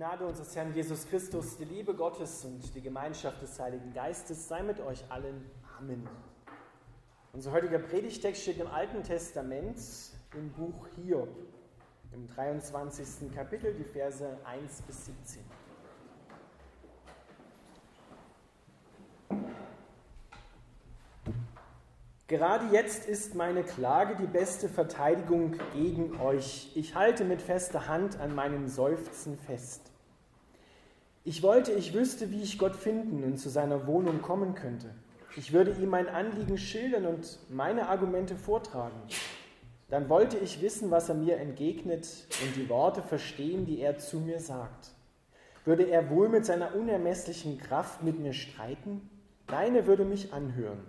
Gnade unseres Herrn Jesus Christus, die Liebe Gottes und die Gemeinschaft des Heiligen Geistes sei mit euch allen. Amen. Unser heutiger Predigtext steht im Alten Testament im Buch Hiob, im 23. Kapitel, die Verse 1 bis 17. Gerade jetzt ist meine Klage die beste Verteidigung gegen euch. Ich halte mit fester Hand an meinen Seufzen fest. Ich wollte, ich wüsste, wie ich Gott finden und zu seiner Wohnung kommen könnte. Ich würde ihm mein Anliegen schildern und meine Argumente vortragen. Dann wollte ich wissen, was er mir entgegnet und die Worte verstehen, die er zu mir sagt. Würde er wohl mit seiner unermesslichen Kraft mit mir streiten? Deine würde mich anhören.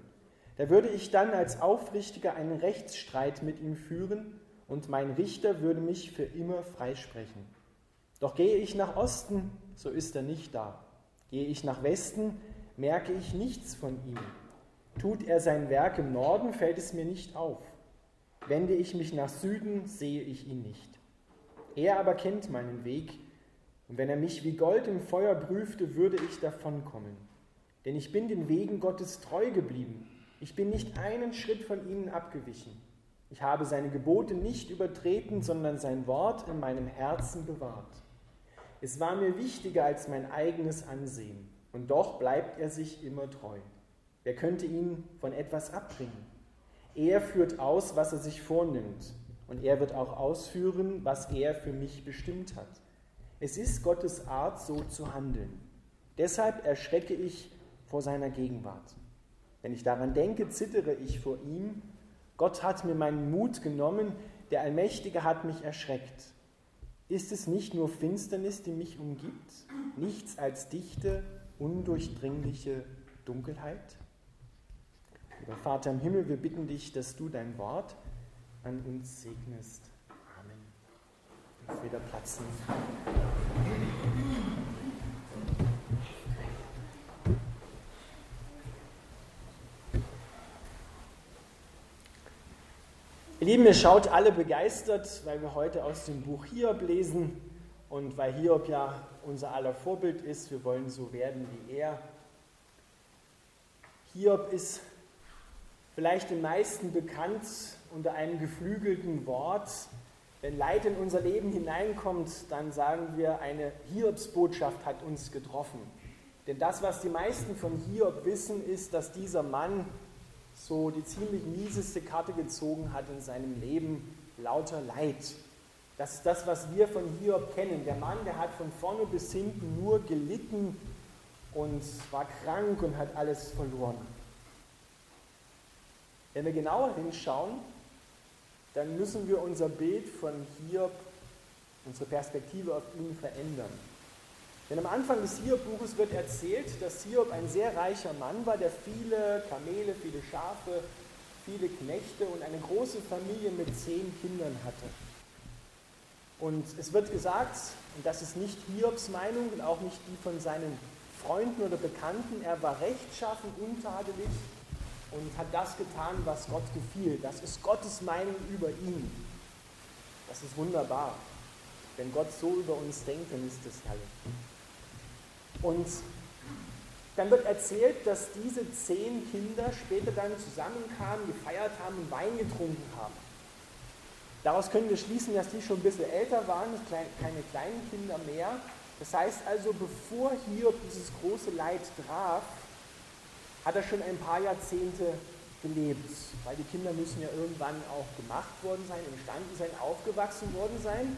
Da würde ich dann als Aufrichtiger einen Rechtsstreit mit ihm führen und mein Richter würde mich für immer freisprechen. Doch gehe ich nach Osten, so ist er nicht da. Gehe ich nach Westen, merke ich nichts von ihm. Tut er sein Werk im Norden, fällt es mir nicht auf. Wende ich mich nach Süden, sehe ich ihn nicht. Er aber kennt meinen Weg, und wenn er mich wie Gold im Feuer prüfte, würde ich davonkommen. Denn ich bin den Wegen Gottes treu geblieben ich bin nicht einen Schritt von ihnen abgewichen. Ich habe seine Gebote nicht übertreten, sondern sein Wort in meinem Herzen bewahrt. Es war mir wichtiger als mein eigenes Ansehen, und doch bleibt er sich immer treu. Wer könnte ihn von etwas abbringen? Er führt aus, was er sich vornimmt, und er wird auch ausführen, was er für mich bestimmt hat. Es ist Gottes Art, so zu handeln. Deshalb erschrecke ich vor seiner Gegenwart. Wenn ich daran denke, zittere ich vor ihm. Gott hat mir meinen Mut genommen, der Allmächtige hat mich erschreckt. Ist es nicht nur Finsternis, die mich umgibt, nichts als dichte, undurchdringliche Dunkelheit? Lieber Vater im Himmel, wir bitten dich, dass du dein Wort an uns segnest. Amen. Auf wieder Platz nehmen. Ihr Lieben, ihr schaut alle begeistert, weil wir heute aus dem Buch Hiob lesen und weil Hiob ja unser aller Vorbild ist. Wir wollen so werden wie er. Hiob ist vielleicht den meisten bekannt unter einem geflügelten Wort. Wenn Leid in unser Leben hineinkommt, dann sagen wir, eine Hiobsbotschaft hat uns getroffen. Denn das, was die meisten von Hiob wissen, ist, dass dieser Mann so die ziemlich mieseste Karte gezogen hat in seinem Leben, lauter Leid. Das ist das, was wir von Hiob kennen. Der Mann, der hat von vorne bis hinten nur gelitten und war krank und hat alles verloren. Wenn wir genauer hinschauen, dann müssen wir unser Bild von Hiob, unsere Perspektive auf ihn verändern. Denn am Anfang des Hiob-Buches wird erzählt, dass Hiob ein sehr reicher Mann war, der viele Kamele, viele Schafe, viele Knechte und eine große Familie mit zehn Kindern hatte. Und es wird gesagt, und das ist nicht Hiobs Meinung und auch nicht die von seinen Freunden oder Bekannten, er war rechtschaffen, untadelig und hat das getan, was Gott gefiel. Das ist Gottes Meinung über ihn. Das ist wunderbar. Wenn Gott so über uns denkt, dann ist das herrlich. Und dann wird erzählt, dass diese zehn Kinder später dann zusammenkamen, gefeiert haben und Wein getrunken haben. Daraus können wir schließen, dass die schon ein bisschen älter waren, keine kleinen Kinder mehr. Das heißt also, bevor Hiob dieses große Leid traf, hat er schon ein paar Jahrzehnte gelebt. Weil die Kinder müssen ja irgendwann auch gemacht worden sein, entstanden sein, aufgewachsen worden sein.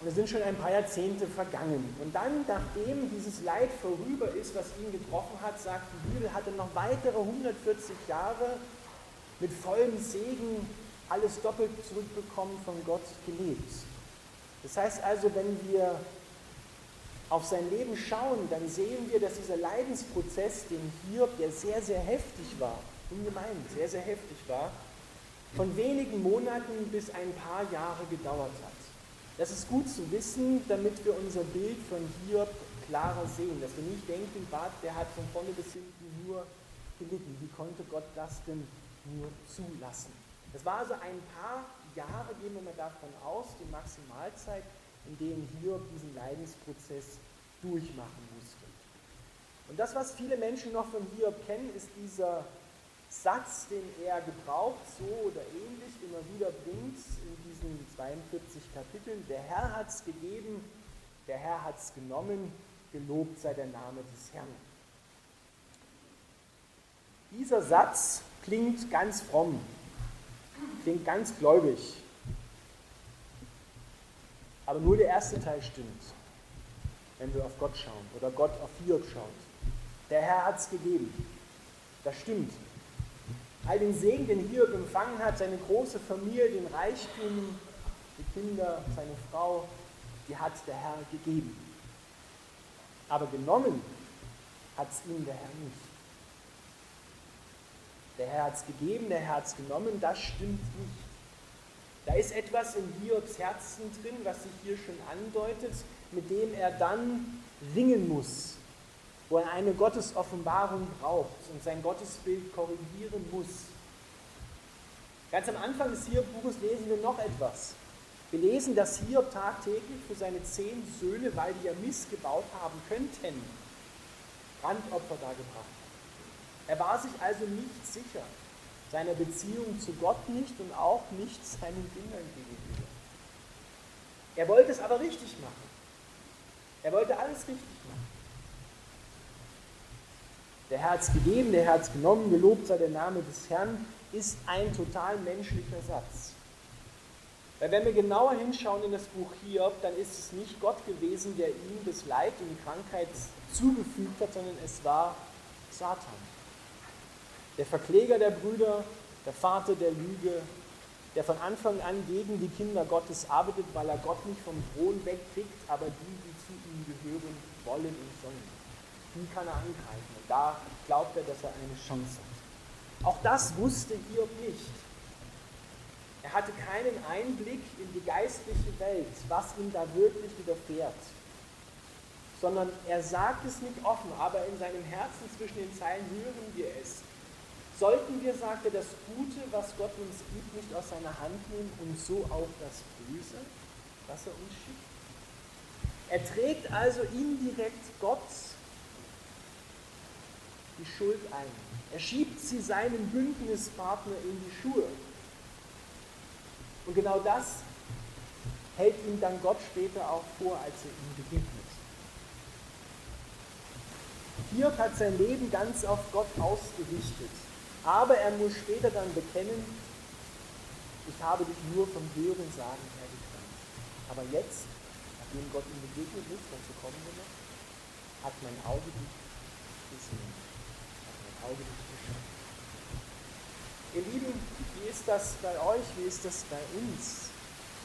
Und es sind schon ein paar Jahrzehnte vergangen. Und dann, nachdem dieses Leid vorüber ist, was ihn getroffen hat, sagt die Bibel, hat er noch weitere 140 Jahre mit vollem Segen alles doppelt zurückbekommen von Gott gelebt. Das heißt also, wenn wir auf sein Leben schauen, dann sehen wir, dass dieser Leidensprozess, den Hiob, der sehr, sehr heftig war, ungemein, sehr, sehr heftig war, von wenigen Monaten bis ein paar Jahre gedauert hat. Das ist gut zu wissen, damit wir unser Bild von Hiob klarer sehen, dass wir nicht denken, Gott, der hat von vorne bis hinten nur gelitten. Wie konnte Gott das denn nur zulassen? Das war also ein paar Jahre, gehen wir mal davon aus, die Maximalzeit, in denen Hiob diesen Leidensprozess durchmachen musste. Und das, was viele Menschen noch von Hiob kennen, ist dieser Satz, den er gebraucht, so oder ähnlich immer wieder bringt in diesen 42 Kapiteln. Der Herr hat es gegeben, der Herr hat es genommen, gelobt sei der Name des Herrn. Dieser Satz klingt ganz fromm, klingt ganz gläubig. Aber nur der erste Teil stimmt, wenn wir auf Gott schauen oder Gott auf Hiob schaut. Der Herr hat es gegeben. Das stimmt. All den Segen, den Hiob empfangen hat, seine große Familie, den Reichtum, die Kinder, seine Frau, die hat der Herr gegeben. Aber genommen hat es ihm der Herr nicht. Der Herr hat es gegeben, der Herr hat es genommen, das stimmt nicht. Da ist etwas in Hiobs Herzen drin, was sich hier schon andeutet, mit dem er dann ringen muss, wo er eine Gottesoffenbarung braucht und sein Gottesbild korrigieren muss. Ganz am Anfang des Hiob-Buches lesen wir noch etwas. Wir lesen, dass Hiob tagtäglich für seine zehn Söhne, weil die ja missgebaut haben könnten, Brandopfer dargebracht hat. Er war sich also nicht sicher, seiner Beziehung zu Gott nicht und auch nicht seinen Kindern gegenüber. Er wollte es aber richtig machen. Er wollte alles richtig machen. Der es gegeben, der es genommen, gelobt sei der Name des Herrn, ist ein total menschlicher Satz. Weil wenn wir genauer hinschauen in das Buch Hiob, dann ist es nicht Gott gewesen, der ihm das Leid und die Krankheit zugefügt hat, sondern es war Satan. Der Verkläger der Brüder, der Vater der Lüge, der von Anfang an gegen die Kinder Gottes arbeitet, weil er Gott nicht vom Thron wegkriegt, aber die, die zu ihm gehören, wollen und sollen. Die kann er angreifen. Und da glaubt er, dass er eine Chance hat. Auch das wusste Hiob nicht. Er hatte keinen Einblick in die geistliche Welt, was ihm da wirklich widerfährt. Sondern er sagt es nicht offen, aber in seinem Herzen zwischen den Zeilen hören wir es. Sollten wir, sagt er, das Gute, was Gott uns gibt, nicht aus seiner Hand nehmen und so auch das Böse, was er uns schickt? Er trägt also indirekt Gott die Schuld ein. Er schiebt sie seinem Bündnispartner in die Schuhe. Und genau das hält ihm dann Gott später auch vor, als er ihm begegnet. Hiob hat sein Leben ganz auf Gott ausgerichtet. Aber er muss später dann bekennen, ich habe dich nur vom Hören sagen her gekannt. Aber jetzt, nachdem Gott ihm begegnet ist, dazu kommen wir noch, hat mein Auge dich gesehen. Auge. Ihr Lieben, wie ist das bei euch? Wie ist das bei uns?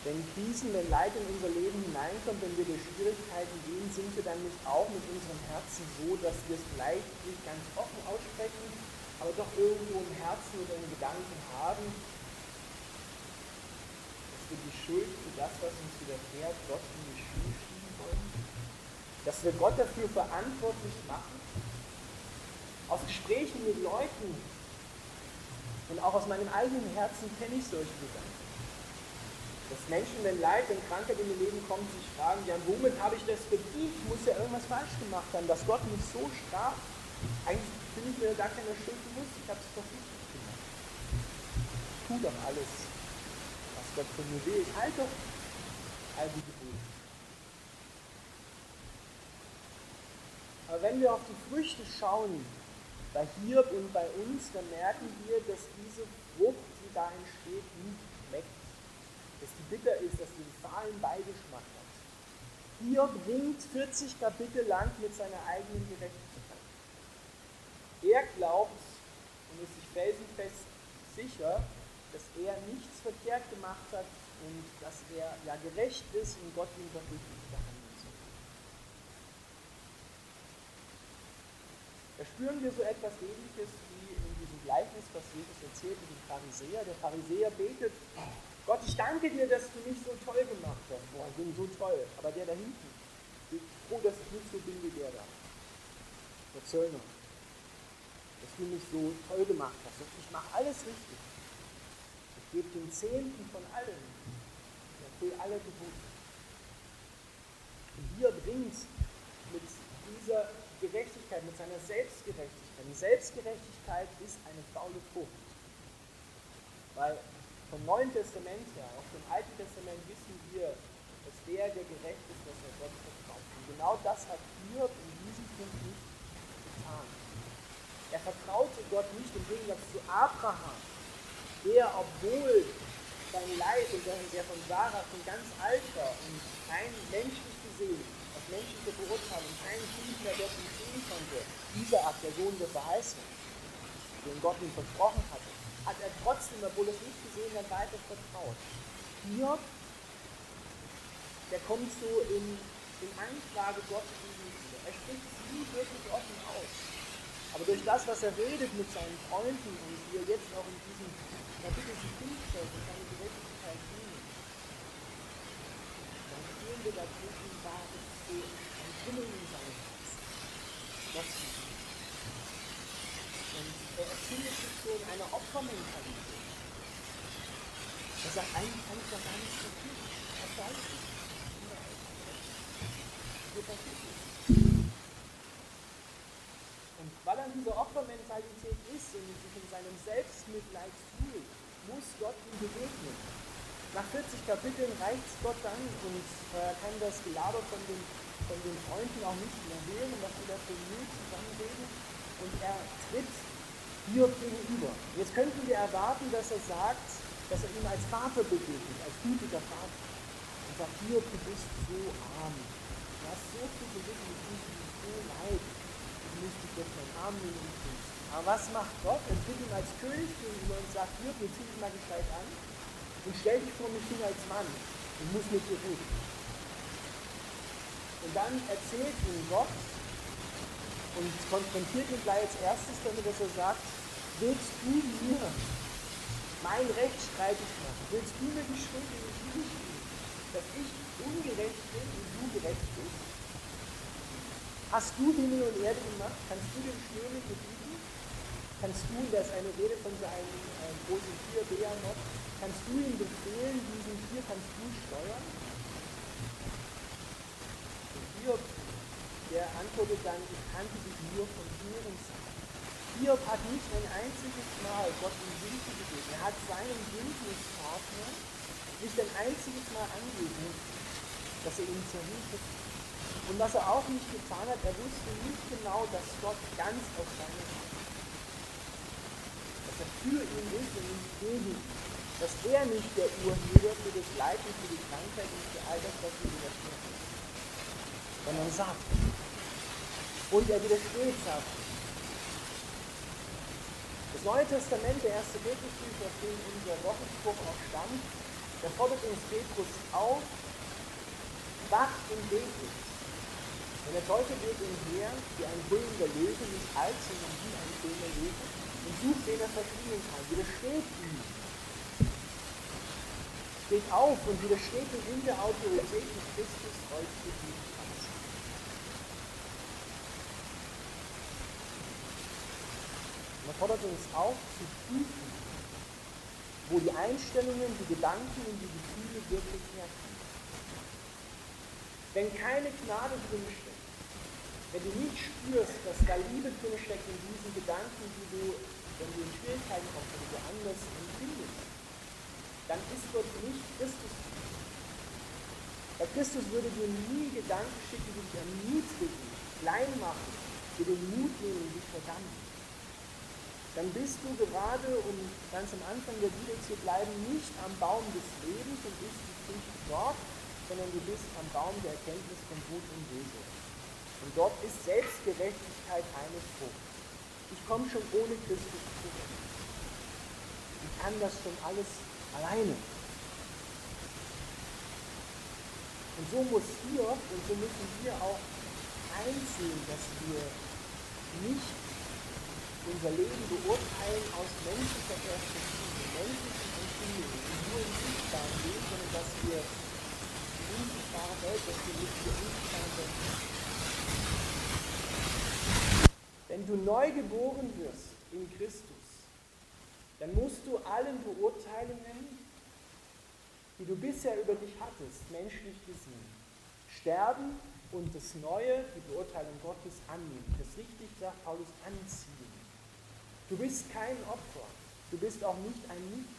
Wenn Krisen, wenn Leid in unser Leben hineinkommt, wenn wir durch Schwierigkeiten gehen, sind wir dann nicht auch mit unserem Herzen so, dass wir es vielleicht nicht ganz offen aussprechen, aber doch irgendwo im Herzen oder in Gedanken haben, dass wir die Schuld für das, was uns widerfährt, Gott in die Schuhe schieben wollen? Dass wir Gott dafür verantwortlich machen? Aus Gesprächen mit Leuten, und auch aus meinem eigenen Herzen kenne ich solche Gedanken. Dass Menschen, wenn Leid, wenn Krankheit in ihr Leben kommt, sich fragen, ja, womit habe ich das verdient? Ich muss ja irgendwas falsch gemacht haben, dass Gott mich so straft. Eigentlich bin ich mir gar keine Schuld bewusst, ich habe es doch richtig gemacht. Ich tue doch alles, was Gott von mir will. Ich halte doch all die Gebote. Aber wenn wir auf die Früchte schauen, bei Hiob und bei uns, dann merken wir, dass diese Frucht, die da entsteht, nicht schmeckt. Dass die bitter ist, dass die einen fahlen Beigeschmack hat. Hiob ringt 40 Kapitel lang mit seiner eigenen Gerechtigkeit. Er glaubt und ist sich felsenfest sicher, dass er nichts verkehrt gemacht hat und dass er ja gerecht ist und Gott ihn wirklich behandelt. Spüren wir so etwas Ähnliches wie in diesem Gleichnis, was Jesus erzählt mit dem Pharisäer. Der Pharisäer betet, Gott, ich danke dir, dass du mich so toll gemacht hast. Boah, ich bin so toll. Aber der da hinten, ich bin froh, dass ich nicht so bin wie der da. Der Zöllner. Dass du mich so toll gemacht hast. Und ich mache alles richtig. Ich gebe den Zehnten von allem. Ich erfülle alle Gebote. mit dieser Gerechtigkeit, mit seiner Selbstgerechtigkeit. Und Selbstgerechtigkeit ist eine faule Frucht. Weil vom Neuen Testament her, auch vom Alten Testament wissen wir, dass der, der gerecht ist, dass er Gott vertraut. Und genau das hat Hiob in diesem Punkt nicht getan. Er vertraute Gott nicht im Gegensatz zu Abraham, der, obwohl sein Leib und der von Sarah schon ganz alt war und kein menschlich gesehen, menschliche Beurteilung, kein Kind mehr dort sehen konnte, Isaak, der Sohn der Verheißung, den Gott ihm versprochen hatte, hat er trotzdem, obwohl er es nicht gesehen hat, weiter vertraut. Hiob, der kommt so in, in Anklage Gottes gegenüber. Er spricht es nie wirklich offen aus. Aber durch das, was er redet mit seinen Freunden und wie er jetzt auch in diesem Kapitel sich hinstellt und seine Gerechtigkeit dienen, dann spüren wir da drin, Trümmeln in seinem Herzen. Das und er erfindet sich so in einer Opfermentalität. Er eigentlich kann ich doch gar. Was weiß ich? Nichts. Und weil er in dieser Opfermentalität ist und sich in seinem Selbstmitleid fühlt, muss Gott ihm begegnen. Nach 40 Kapiteln reicht es Gott dann und er kann das Gelaber von den, von den Freunden auch nicht mehr hören, was sie da für Müll zusammenreden. Und er tritt Hiob gegenüber. Jetzt könnten wir erwarten, dass er sagt, dass er ihm als Vater begegnet, als gütiger Vater. Und sagt, Hiob, du bist so arm. Du hast so viel gelitten, du mir so leid. Du musst dich jetzt meinen Arm nehmen und. Aber was macht Gott? Er tritt ihm als König gegenüber und sagt, Hiob, jetzt zieh dich mal gescheit an und stell dich vor mich hin als Mann und muss mit dir reden. Und dann erzählt ihm Gott und konfrontiert ihn gleich als erstes damit, dass er sagt, willst du mir mein Recht streitig machen? Willst du mir die Schuld die Schuhe schieben, dass ich ungerecht bin und du gerecht bist? Hast du Himmel und Erde gemacht? Kannst du den Schnee nicht bedienen? Kannst du, das ist eine Rede von seinem äh, großen Tier, Behemoth, kannst du ihm befehlen, diesen Tier kannst du steuern? Hiob, der antwortet dann, ich kannte dich nur von Hörensagen. Hiob hat nicht ein einziges Mal Gott in Hilfe gebeten. Er hat seinem Bündnispartner nicht ein einziges Mal angegeben, dass er ihm zur Hilfe kommt. Und was er auch nicht getan hat, er wusste nicht genau, dass Gott ganz auf seiner Seite ist. Dass er für ihn ist und nicht gegen ihn. Dass er nicht der Urheber für das Leid und für die Krankheit und für all das, was wir widerstehen. Sondern sagt. Und er widersteht, sagt. Das Neue Testament, der erste Petrusbrief, auf dem unser Wochenspruch auch stammt, der fordert uns Petrus auf, wacht und betet. Denn der Teufel geht umher wie ein brüllender Löwe, nicht alt, sondern wie ein schöner Löwe, und sucht, den er verschlingen kann. Widersteht ihm. Steht auf und widersteht ihm in der Autorität des Christus euch gedient hat. Er fordert uns auf, zu prüfen, wo die Einstellungen, die Gedanken und die Gefühle wirklich herkommen. Wenn keine Gnade drin steckt, wenn du nicht spürst, dass da Liebe drin steckt in diesen Gedanken, die du, wenn du in Schwierigkeiten kommst, wenn du anders empfindest, dann ist dort nicht Christus. Weil Christus würde dir nie Gedanken schicken, die dich ermutigen, klein machen, dir den Mut nehmen, dich verdammen dann bist du gerade, um ganz am Anfang der Bibel zu bleiben, nicht am Baum des Lebens und bist nicht dort, sondern du bist am Baum der Erkenntnis von Gut und Böse. Und dort ist Selbstgerechtigkeit eine Frucht. Ich komme schon ohne Christus zurück. Ich kann das schon alles alleine. Und so muss hier und so müssen wir auch einsehen, dass wir nicht unser Leben beurteilen aus menschlicher Perspektive, menschlichen Empfindungen, und nur im sichtbaren Leben, sondern dass wir die unsichtbare Welt, dass wir mit der unsichtbaren Welt Wenn du neu geboren wirst in Christus, dann musst du allen Beurteilungen, die du bisher über dich hattest, menschlich gesehen, sterben und das Neue, die Beurteilung Gottes annehmen. Das richtig sagt Paulus anziehen. Du bist kein Opfer. Du bist auch nicht ein Nichts.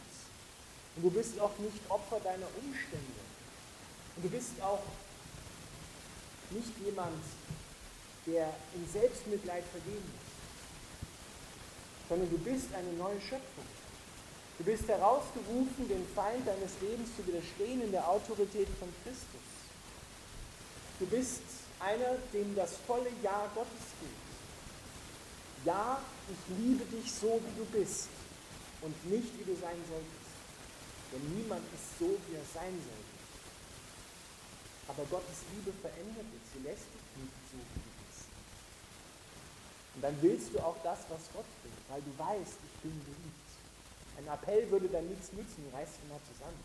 Und du bist auch nicht Opfer deiner Umstände. Und du bist auch nicht jemand, der in Selbstmitleid vergehen muss, sondern du bist eine neue Schöpfung. Du bist herausgerufen, den Feind deines Lebens zu widerstehen in der Autorität von Christus. Du bist einer, dem das volle Ja Gottes gilt. Ja, ich liebe dich so, wie du bist und nicht, wie du sein solltest. Denn niemand ist so, wie er sein sollte. Aber Gottes Liebe verändert dich. Sie lässt dich nicht so, wie du bist. Und dann willst du auch das, was Gott will, weil du weißt, ich bin geliebt. Ein Appell würde dann nichts nützen, reißt du mal zusammen.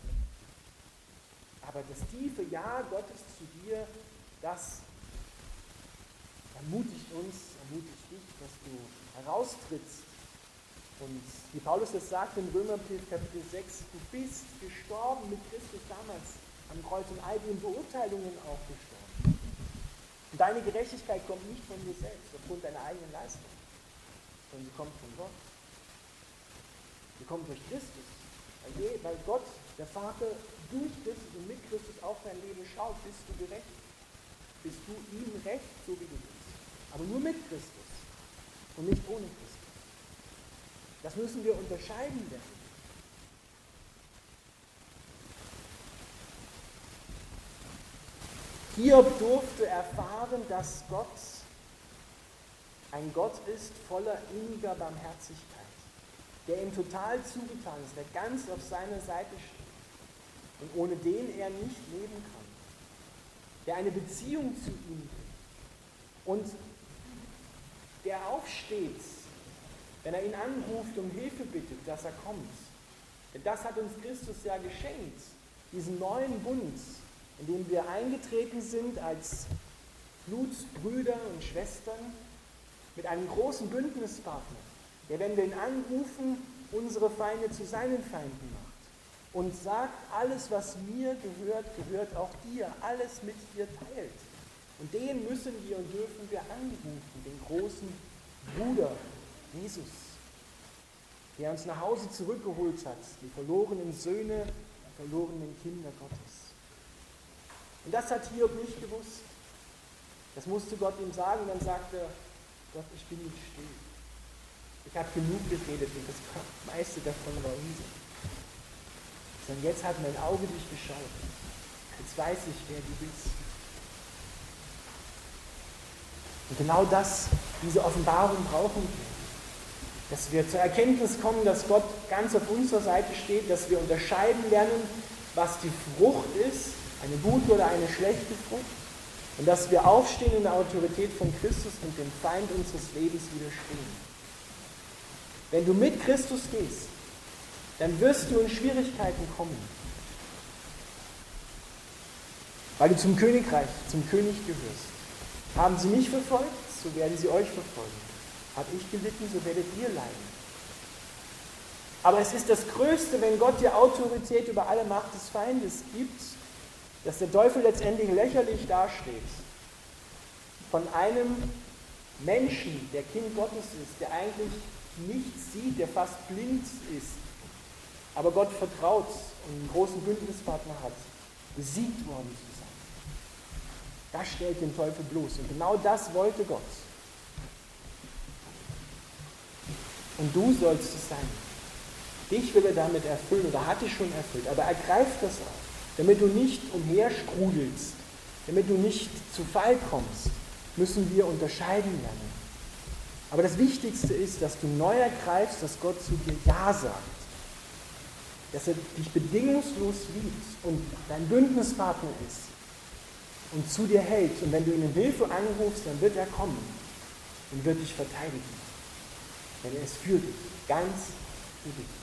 Aber das tiefe Ja Gottes zu dir, das ermutigt ermutigt dich, dass du heraustrittst. Und wie Paulus es sagt in Römerbrief Kapitel 6, du bist gestorben mit Christus damals am Kreuz und all den Beurteilungen auch gestorben. Und deine Gerechtigkeit kommt nicht von dir selbst, aufgrund deiner eigenen Leistung, sondern sie kommt von Gott. Sie kommt durch Christus. Weil Gott, der Vater, durch Christus und mit Christus auf dein Leben schaut, bist du gerecht. Bist du ihm recht, so wie du bist. Aber nur mit Christus und nicht ohne Christus. Das müssen wir unterscheiden lernen. Hiob durfte erfahren, dass Gott ein Gott ist voller inniger Barmherzigkeit, der ihm total zugetan ist, der ganz auf seiner Seite steht und ohne den er nicht leben kann, der eine Beziehung zu ihm will und der aufsteht, wenn er ihn anruft, um Hilfe bittet, dass er kommt. Denn das hat uns Christus ja geschenkt, diesen neuen Bund, in dem wir eingetreten sind als Blutsbrüder und Schwestern mit einem großen Bündnispartner, der, wenn wir ihn anrufen, unsere Feinde zu seinen Feinden macht und sagt, alles, was mir gehört, gehört auch dir, alles mit dir teilt. Und den müssen wir und dürfen wir anrufen, den großen Bruder Jesus, der uns nach Hause zurückgeholt hat, die verlorenen Söhne, die verlorenen Kinder Gottes. Und das hat Hiob nicht gewusst. Das musste Gott ihm sagen, dann sagte er, Gott, ich bin nicht still. Ich habe genug geredet und das meiste davon war Unsinn. Sondern jetzt hat mein Auge dich geschaut. Jetzt weiß ich, wer du bist. Und genau das, diese Offenbarung brauchen wir. Dass wir zur Erkenntnis kommen, dass Gott ganz auf unserer Seite steht, dass wir unterscheiden lernen, was die Frucht ist eine gute oder eine schlechte Frucht. Und dass wir aufstehen in der Autorität von Christus und dem Feind unseres Lebens widerstehen. Wenn du mit Christus gehst, dann wirst du in Schwierigkeiten kommen. Weil du zum Königreich, zum König gehörst. Haben sie mich verfolgt, so werden sie euch verfolgen. Habe ich gelitten, so werdet ihr leiden. Aber es ist das Größte, wenn Gott dir Autorität über alle Macht des Feindes gibt dass der Teufel letztendlich lächerlich dasteht. Von einem Menschen, der Kind Gottes ist, der eigentlich nichts sieht, der fast blind ist, aber Gott vertraut und einen großen Bündnispartner hat, besiegt worden sein. Das stellt den Teufel bloß. Und genau das wollte Gott. Und du sollst es sein. Dich will er damit erfüllen oder hat dich schon erfüllt, aber ergreift das auch damit du nicht umherstrudelst, damit du nicht zu Fall kommst, müssen wir unterscheiden lernen. Aber das Wichtigste ist, dass du neu ergreifst, dass Gott zu dir Ja sagt. Dass er dich bedingungslos liebt und dein Bündnispartner ist und zu dir hält. Und wenn du ihn in Hilfe anrufst, dann wird er kommen und wird dich verteidigen. Denn er ist für dich, ganz für dich.